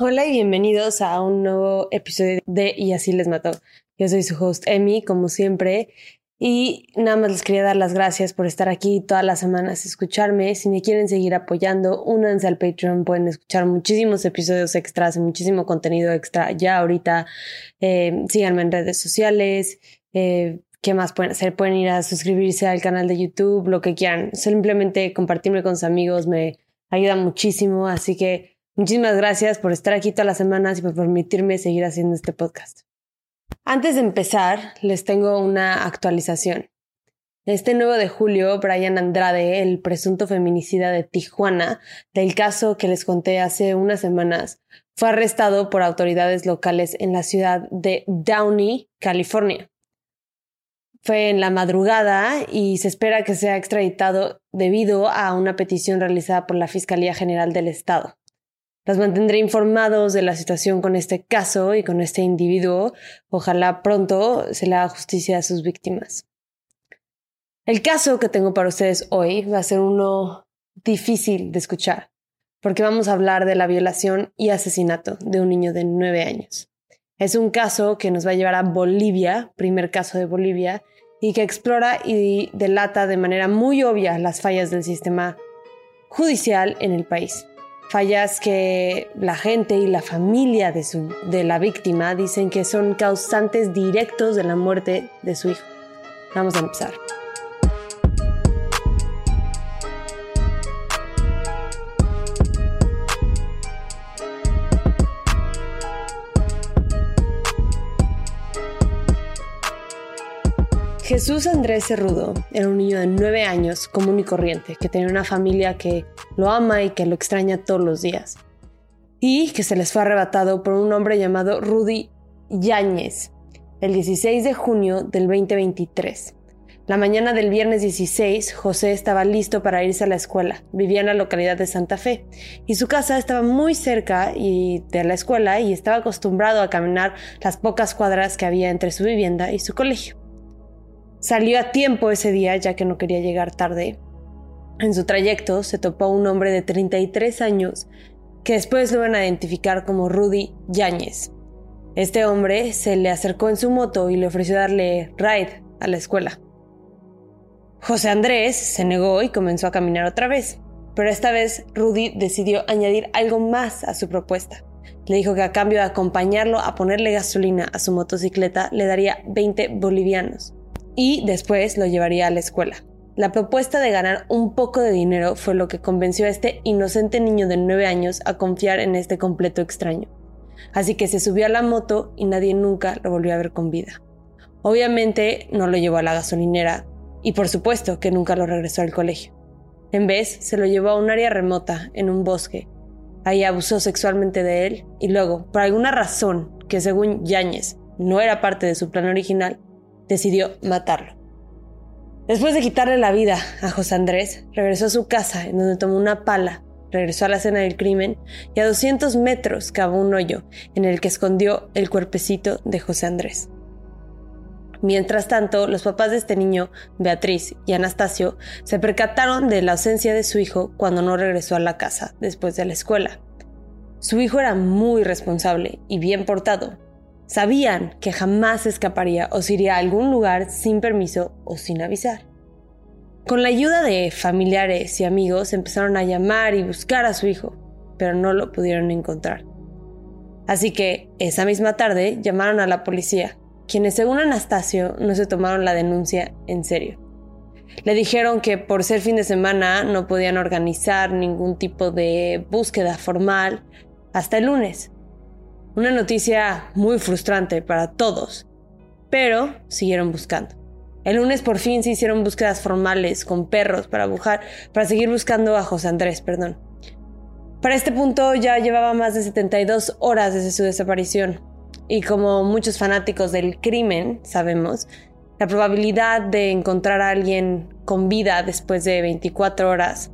Hola y bienvenidos a un nuevo episodio de Y así les mató. Yo soy su host Emi, como siempre, y nada más les quería dar las gracias por estar aquí todas las semanas, escucharme. Si me quieren seguir apoyando, únanse al Patreon, pueden escuchar muchísimos episodios extras, muchísimo contenido extra ya ahorita. Eh, síganme en redes sociales. Eh, ¿Qué más pueden hacer? Pueden ir a suscribirse al canal de YouTube, lo que quieran. Simplemente compartirme con sus amigos me ayuda muchísimo, así que Muchísimas gracias por estar aquí todas las semanas y por permitirme seguir haciendo este podcast. Antes de empezar, les tengo una actualización. Este 9 de julio, Brian Andrade, el presunto feminicida de Tijuana, del caso que les conté hace unas semanas, fue arrestado por autoridades locales en la ciudad de Downey, California. Fue en la madrugada y se espera que sea extraditado debido a una petición realizada por la Fiscalía General del Estado. Las mantendré informados de la situación con este caso y con este individuo. Ojalá pronto se le haga justicia a sus víctimas. El caso que tengo para ustedes hoy va a ser uno difícil de escuchar, porque vamos a hablar de la violación y asesinato de un niño de nueve años. Es un caso que nos va a llevar a Bolivia, primer caso de Bolivia, y que explora y delata de manera muy obvia las fallas del sistema judicial en el país. Fallas que la gente y la familia de, su, de la víctima dicen que son causantes directos de la muerte de su hijo. Vamos a empezar. Jesús Andrés Cerrudo era un niño de nueve años común y corriente, que tenía una familia que lo ama y que lo extraña todos los días. Y que se les fue arrebatado por un hombre llamado Rudy Yáñez el 16 de junio del 2023. La mañana del viernes 16, José estaba listo para irse a la escuela. Vivía en la localidad de Santa Fe y su casa estaba muy cerca de la escuela y estaba acostumbrado a caminar las pocas cuadras que había entre su vivienda y su colegio. Salió a tiempo ese día ya que no quería llegar tarde. En su trayecto se topó un hombre de 33 años que después lo van a identificar como Rudy Yáñez. Este hombre se le acercó en su moto y le ofreció darle ride a la escuela. José Andrés se negó y comenzó a caminar otra vez, pero esta vez Rudy decidió añadir algo más a su propuesta. Le dijo que a cambio de acompañarlo a ponerle gasolina a su motocicleta le daría 20 bolivianos y después lo llevaría a la escuela. La propuesta de ganar un poco de dinero fue lo que convenció a este inocente niño de 9 años a confiar en este completo extraño. Así que se subió a la moto y nadie nunca lo volvió a ver con vida. Obviamente no lo llevó a la gasolinera y por supuesto que nunca lo regresó al colegio. En vez, se lo llevó a un área remota, en un bosque. Ahí abusó sexualmente de él y luego, por alguna razón que según Yáñez no era parte de su plan original, decidió matarlo. Después de quitarle la vida a José Andrés, regresó a su casa en donde tomó una pala, regresó a la escena del crimen y a 200 metros cavó un hoyo en el que escondió el cuerpecito de José Andrés. Mientras tanto, los papás de este niño, Beatriz y Anastasio, se percataron de la ausencia de su hijo cuando no regresó a la casa después de la escuela. Su hijo era muy responsable y bien portado, Sabían que jamás escaparía o se iría a algún lugar sin permiso o sin avisar. Con la ayuda de familiares y amigos empezaron a llamar y buscar a su hijo, pero no lo pudieron encontrar. Así que esa misma tarde llamaron a la policía, quienes según Anastasio no se tomaron la denuncia en serio. Le dijeron que por ser fin de semana no podían organizar ningún tipo de búsqueda formal hasta el lunes, una noticia muy frustrante para todos, pero siguieron buscando. El lunes por fin se hicieron búsquedas formales con perros para, buscar, para seguir buscando a José Andrés, perdón. Para este punto ya llevaba más de 72 horas desde su desaparición. Y como muchos fanáticos del crimen sabemos, la probabilidad de encontrar a alguien con vida después de 24 horas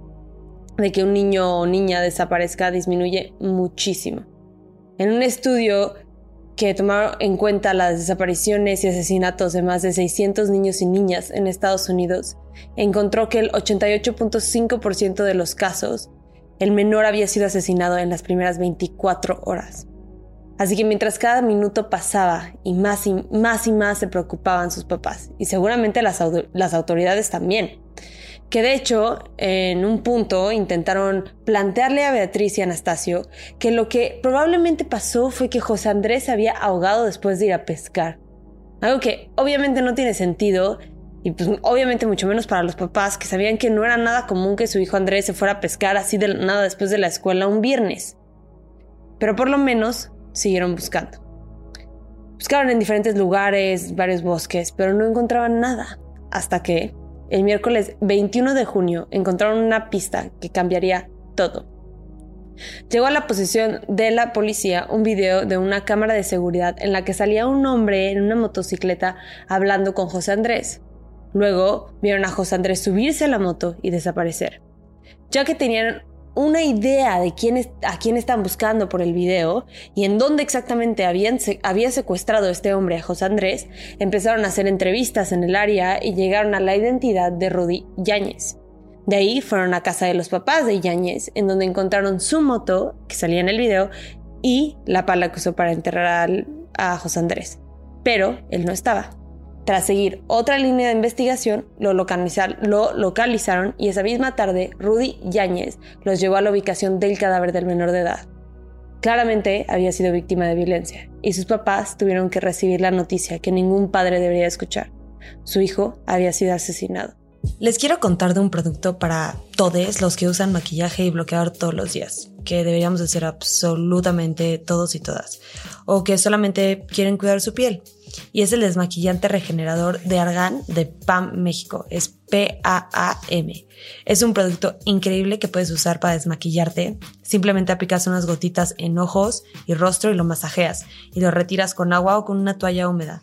de que un niño o niña desaparezca disminuye muchísimo. En un estudio que tomó en cuenta las desapariciones y asesinatos de más de 600 niños y niñas en Estados Unidos, encontró que el 88.5% de los casos el menor había sido asesinado en las primeras 24 horas. Así que mientras cada minuto pasaba y más y más y más se preocupaban sus papás y seguramente las autoridades también. Que de hecho, en un punto intentaron plantearle a Beatriz y Anastasio que lo que probablemente pasó fue que José Andrés se había ahogado después de ir a pescar. Algo que obviamente no tiene sentido y pues obviamente mucho menos para los papás que sabían que no era nada común que su hijo Andrés se fuera a pescar así de nada después de la escuela un viernes. Pero por lo menos siguieron buscando. Buscaron en diferentes lugares, varios bosques, pero no encontraban nada. Hasta que, el miércoles 21 de junio, encontraron una pista que cambiaría todo. Llegó a la posesión de la policía un video de una cámara de seguridad en la que salía un hombre en una motocicleta hablando con José Andrés. Luego vieron a José Andrés subirse a la moto y desaparecer. Ya que tenían una idea de quién a quién están buscando por el video y en dónde exactamente habían, había secuestrado este hombre a José Andrés, empezaron a hacer entrevistas en el área y llegaron a la identidad de Rudy Yáñez. De ahí fueron a casa de los papás de Yáñez, en donde encontraron su moto, que salía en el video, y la pala que usó para enterrar a José Andrés. Pero él no estaba. Tras seguir otra línea de investigación, lo, localizaron y esa misma tarde Rudy Yáñez los llevó a la ubicación del cadáver del menor de edad. Claramente había sido víctima de violencia y sus papás tuvieron que recibir la noticia que ningún padre debería escuchar. Su hijo había sido asesinado. Les quiero contar de un producto para todos los que usan maquillaje y bloqueador todos los días, que deberíamos hacer absolutamente todos y todas, o que solamente quieren cuidar su piel y es el desmaquillante regenerador de Argan de PAM México. Es P-A-A-M. Es un producto increíble que puedes usar para desmaquillarte. Simplemente aplicas unas gotitas en ojos y rostro y lo masajeas y lo retiras con agua o con una toalla húmeda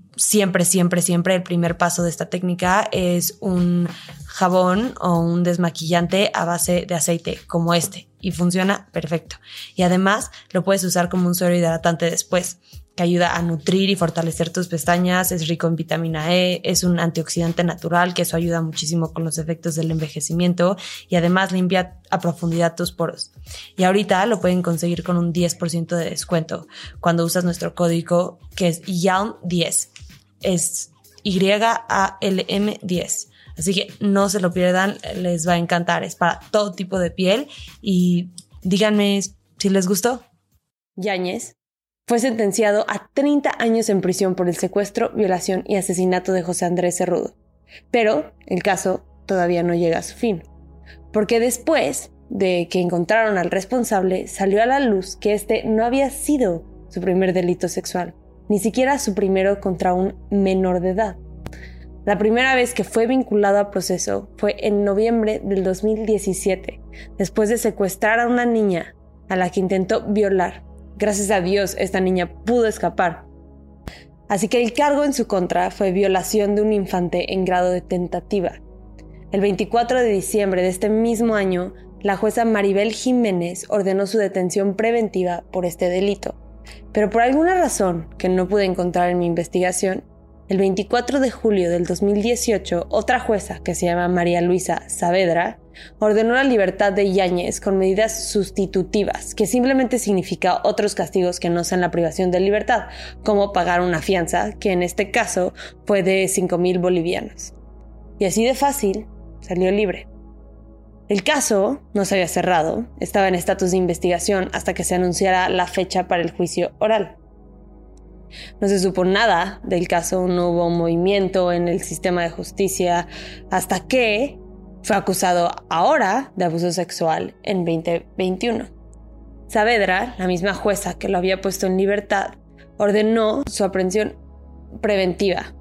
siempre, siempre, siempre el primer paso de esta técnica es un jabón o un desmaquillante a base de aceite como este y funciona perfecto. Y además lo puedes usar como un suero hidratante después que ayuda a nutrir y fortalecer tus pestañas, es rico en vitamina E, es un antioxidante natural que eso ayuda muchísimo con los efectos del envejecimiento y además limpia a profundidad tus poros. Y ahorita lo pueden conseguir con un 10% de descuento cuando usas nuestro código que es YALM10. Es Y-A-L-M 10. Así que no se lo pierdan, les va a encantar. Es para todo tipo de piel y díganme si les gustó. Yáñez fue sentenciado a 30 años en prisión por el secuestro, violación y asesinato de José Andrés Cerrudo. Pero el caso todavía no llega a su fin. Porque después de que encontraron al responsable, salió a la luz que este no había sido su primer delito sexual, ni siquiera su primero contra un menor de edad. La primera vez que fue vinculado a proceso fue en noviembre del 2017, después de secuestrar a una niña a la que intentó violar. Gracias a Dios, esta niña pudo escapar. Así que el cargo en su contra fue violación de un infante en grado de tentativa. El 24 de diciembre de este mismo año, la jueza Maribel Jiménez ordenó su detención preventiva por este delito. Pero por alguna razón que no pude encontrar en mi investigación, el 24 de julio del 2018, otra jueza, que se llama María Luisa Saavedra, ordenó la libertad de Yáñez con medidas sustitutivas, que simplemente significa otros castigos que no sean la privación de libertad, como pagar una fianza, que en este caso fue de 5 mil bolivianos. Y así de fácil, salió libre. El caso no se había cerrado, estaba en estatus de investigación hasta que se anunciara la fecha para el juicio oral. No se supo nada del caso, no hubo movimiento en el sistema de justicia hasta que fue acusado ahora de abuso sexual en 2021. Saavedra, la misma jueza que lo había puesto en libertad, ordenó su aprehensión preventiva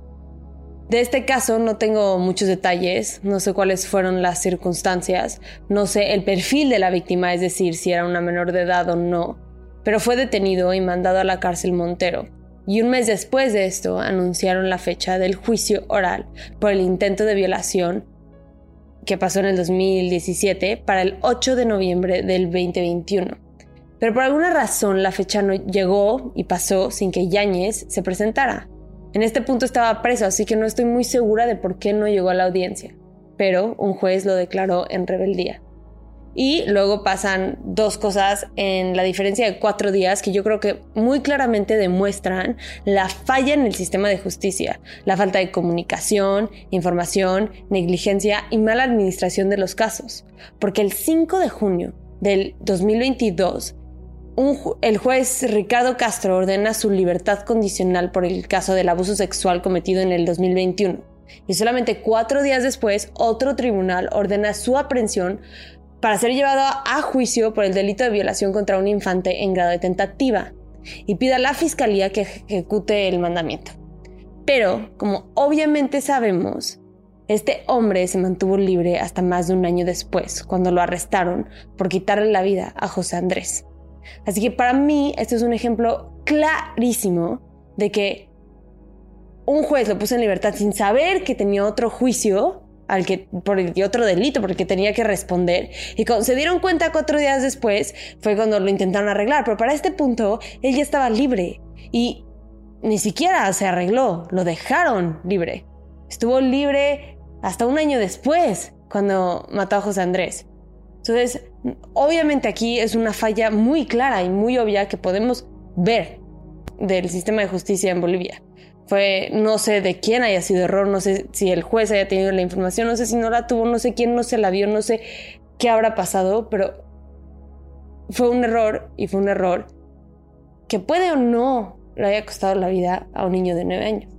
de este caso no tengo muchos detalles, no sé cuáles fueron las circunstancias, no sé el perfil de la víctima, es decir, si era una menor de edad o no, pero fue detenido y mandado a la cárcel Montero. Y un mes después de esto anunciaron la fecha del juicio oral por el intento de violación que pasó en el 2017 para el 8 de noviembre del 2021. Pero por alguna razón la fecha no llegó y pasó sin que Yáñez se presentara. En este punto estaba preso, así que no estoy muy segura de por qué no llegó a la audiencia, pero un juez lo declaró en rebeldía. Y luego pasan dos cosas en la diferencia de cuatro días que yo creo que muy claramente demuestran la falla en el sistema de justicia, la falta de comunicación, información, negligencia y mala administración de los casos. Porque el 5 de junio del 2022, el juez Ricardo Castro ordena su libertad condicional por el caso del abuso sexual cometido en el 2021. Y solamente cuatro días después, otro tribunal ordena su aprehensión para ser llevado a juicio por el delito de violación contra un infante en grado de tentativa y pide a la fiscalía que ejecute el mandamiento. Pero, como obviamente sabemos, este hombre se mantuvo libre hasta más de un año después, cuando lo arrestaron por quitarle la vida a José Andrés. Así que para mí esto es un ejemplo clarísimo de que un juez lo puso en libertad sin saber que tenía otro juicio al que, por otro delito por el que tenía que responder. Y cuando se dieron cuenta cuatro días después fue cuando lo intentaron arreglar. Pero para este punto él ya estaba libre y ni siquiera se arregló, lo dejaron libre. Estuvo libre hasta un año después cuando mató a José Andrés. Entonces, obviamente aquí es una falla muy clara y muy obvia que podemos ver del sistema de justicia en Bolivia. Fue, no sé de quién haya sido error, no sé si el juez haya tenido la información, no sé si no la tuvo, no sé quién no se la vio, no sé qué habrá pasado, pero fue un error y fue un error que puede o no le haya costado la vida a un niño de nueve años.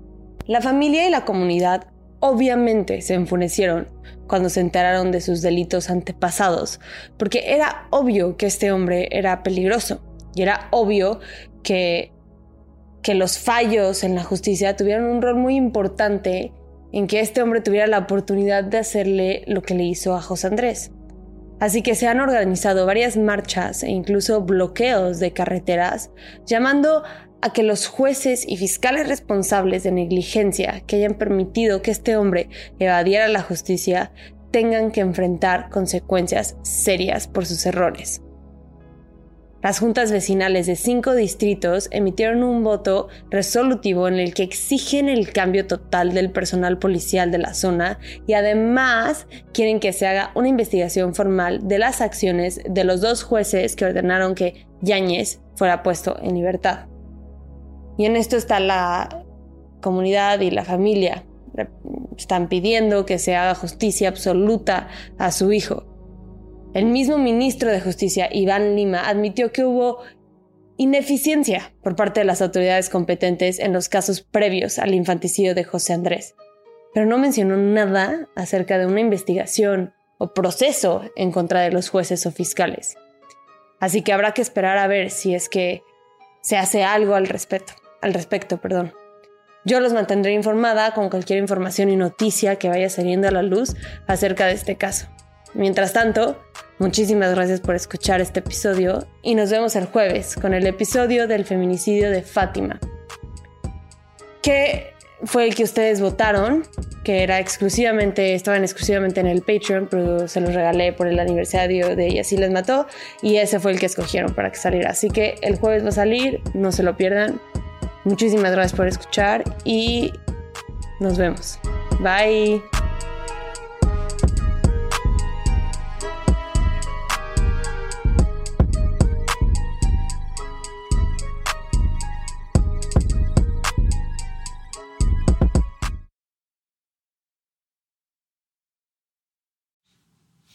La familia y la comunidad obviamente se enfurecieron cuando se enteraron de sus delitos antepasados, porque era obvio que este hombre era peligroso y era obvio que, que los fallos en la justicia tuvieron un rol muy importante en que este hombre tuviera la oportunidad de hacerle lo que le hizo a José Andrés. Así que se han organizado varias marchas e incluso bloqueos de carreteras llamando a que los jueces y fiscales responsables de negligencia que hayan permitido que este hombre evadiera la justicia tengan que enfrentar consecuencias serias por sus errores. Las juntas vecinales de cinco distritos emitieron un voto resolutivo en el que exigen el cambio total del personal policial de la zona y además quieren que se haga una investigación formal de las acciones de los dos jueces que ordenaron que Yáñez fuera puesto en libertad. Y en esto está la comunidad y la familia. Están pidiendo que se haga justicia absoluta a su hijo. El mismo ministro de Justicia, Iván Lima, admitió que hubo ineficiencia por parte de las autoridades competentes en los casos previos al infanticidio de José Andrés, pero no mencionó nada acerca de una investigación o proceso en contra de los jueces o fiscales. Así que habrá que esperar a ver si es que se hace algo al respecto al respecto, perdón. Yo los mantendré informada con cualquier información y noticia que vaya saliendo a la luz acerca de este caso. Mientras tanto, muchísimas gracias por escuchar este episodio y nos vemos el jueves con el episodio del feminicidio de Fátima, que fue el que ustedes votaron, que era exclusivamente, estaban exclusivamente en el Patreon, pero se los regalé por el aniversario de Y así les mató, y ese fue el que escogieron para que saliera. Así que el jueves va a salir, no se lo pierdan. Muchísimas gracias por escuchar y nos vemos. Bye.